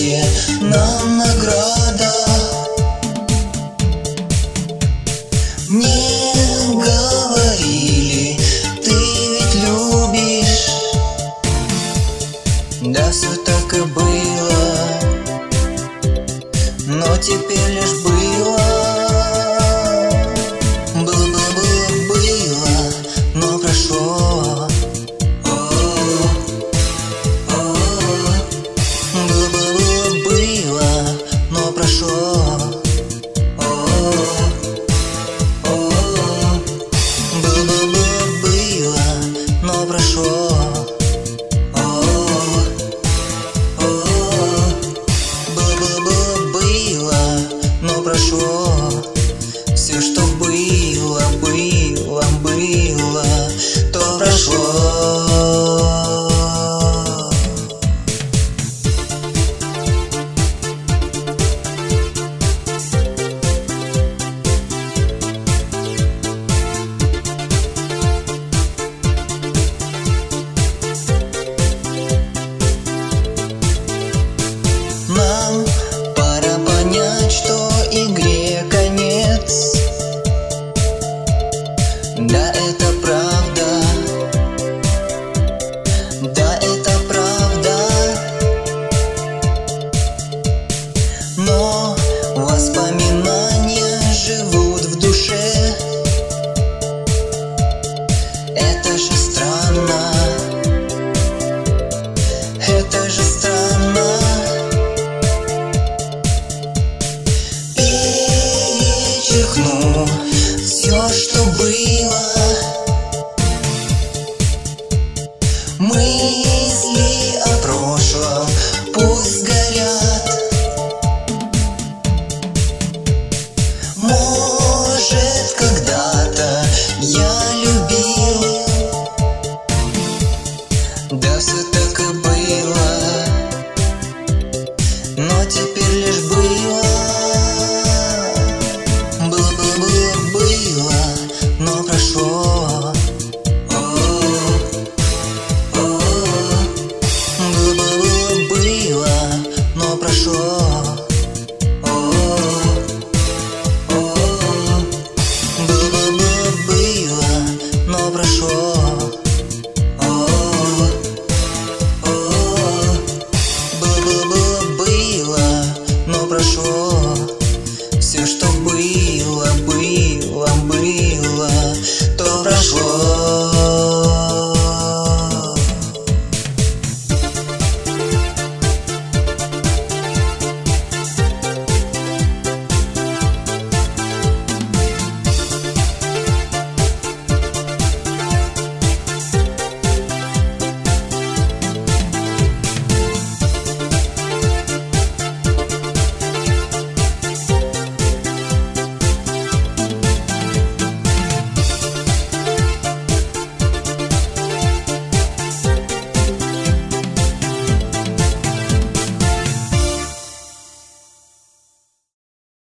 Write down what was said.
счастье нам награда. Мне говорили, ты ведь любишь. Да, все так и было Но теперь лишь было все, что We. 说。